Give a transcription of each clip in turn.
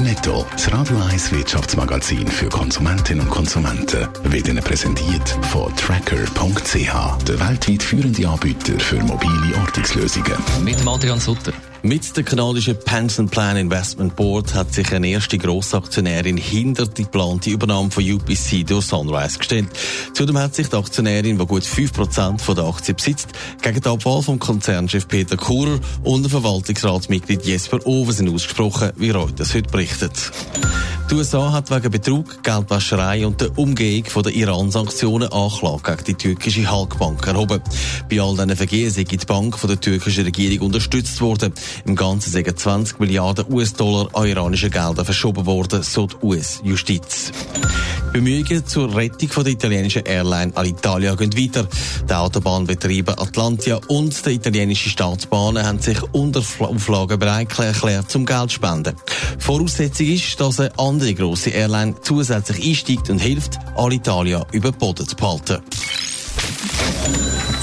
Netto, das Radio 1 Wirtschaftsmagazin für Konsumentinnen und Konsumenten, wird Ihnen präsentiert von Tracker.ch, der weltweit führende Anbieter für mobile Ortungslösungen. Mit Adrian Sutter. Mit der kanadischen Pension Plan Investment Board hat sich eine erste Grossaktionärin hinter die geplante Übernahme von UPC durch Sunrise gestellt. Zudem hat sich die Aktionärin, die gut 5% der Aktien besitzt, gegen die Abwahl vom Konzernchef Peter Kurer und der Verwaltungsratsmitglied Jesper Oversen ausgesprochen, wie Reuters heute berichtet. Die USA hat wegen Betrug, Geldwäscherei und der Umgehung von der Iran-Sanktionen Anklage gegen die türkische Halkbank erhoben. Bei all diesen Vergehen sei die Bank von der türkischen Regierung unterstützt worden. Im Ganzen sind 20 Milliarden US-Dollar an iranische Gelder verschoben worden, so die US-Justiz. Bemühungen zur Rettung von der italienischen Airline Alitalia gehen weiter. Der Autobahnbetriebe Atlantia und die italienische Staatsbahnen haben sich unter Auflagen bereit erklärt, zum Geld zu spenden. Voraussetzung ist, dass eine andere grosse Airline zusätzlich einsteigt und hilft, Alitalia über den Boden zu behalten.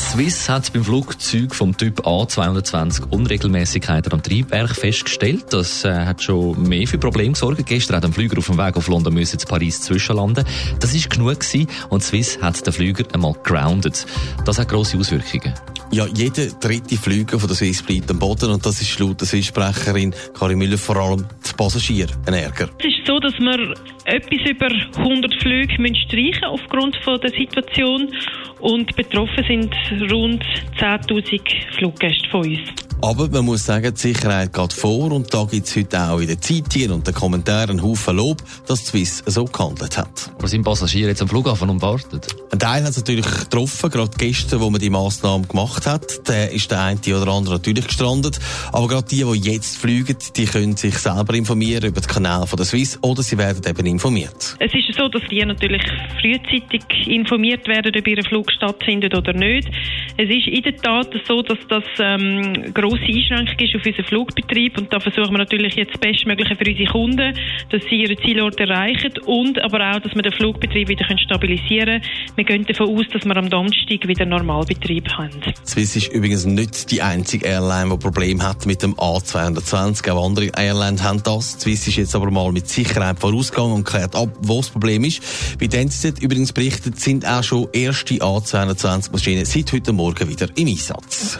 Swiss hat beim Flugzeug vom Typ A220 Unregelmäßigkeiten am Triebwerk festgestellt. Das äh, hat schon mehr für Probleme gesorgt. Gestern hat ein Flüger auf dem Weg auf London müssen zu Paris zwischenlanden. Das ist genug gewesen und Swiss hat den Flüger einmal grounded. Das hat grosse Auswirkungen. Ja, jeder dritte Flüger von der Swiss bleibt am Boden und das ist laut der Swiss-Sprecherin Karin Müller vor allem die Passagiere ein Ärger. So, dass wir etwas über 100 Flüge streichen aufgrund von der Situation und betroffen sind rund 10.000 Fluggäste von uns. Aber man muss sagen, die Sicherheit geht vor und da gibt es heute auch in den Zeitungen und den Kommentaren einen Haufen Lob, dass die Swiss so gehandelt hat. Aber sind Passagiere jetzt am Flughafen und warten? Ein Teil hat es natürlich getroffen, gerade gestern, wo man die Massnahmen gemacht hat. Der ist der eine oder andere natürlich gestrandet. Aber gerade die, die jetzt fliegen, die können sich selber informieren über den Kanal von der Swiss oder sie werden eben informiert. Es ist so, dass die natürlich frühzeitig informiert werden, ob ihr Flug stattfindet oder nicht. Es ist in der Tat so, dass das ähm, grosse Einschränkung ist auf unseren Flugbetrieb und da versuchen wir natürlich jetzt das Bestmögliche für unsere Kunden, dass sie ihre Zielorte erreichen und aber auch, dass wir den Flugbetrieb wieder stabilisieren können. Wir gehen davon aus, dass wir am Donnerstag wieder Normalbetrieb haben. Swiss ist übrigens nicht die einzige Airline, die Probleme hat mit dem A220. Auch andere Airlines haben das. Swiss ist jetzt aber mal mit Sicherheit vorausgegangen und klärt ab, wo das Problem ist. Wie die NZZ übrigens berichtet, sind auch schon erste A220-Maschinen seit heute Morgen wieder im Einsatz.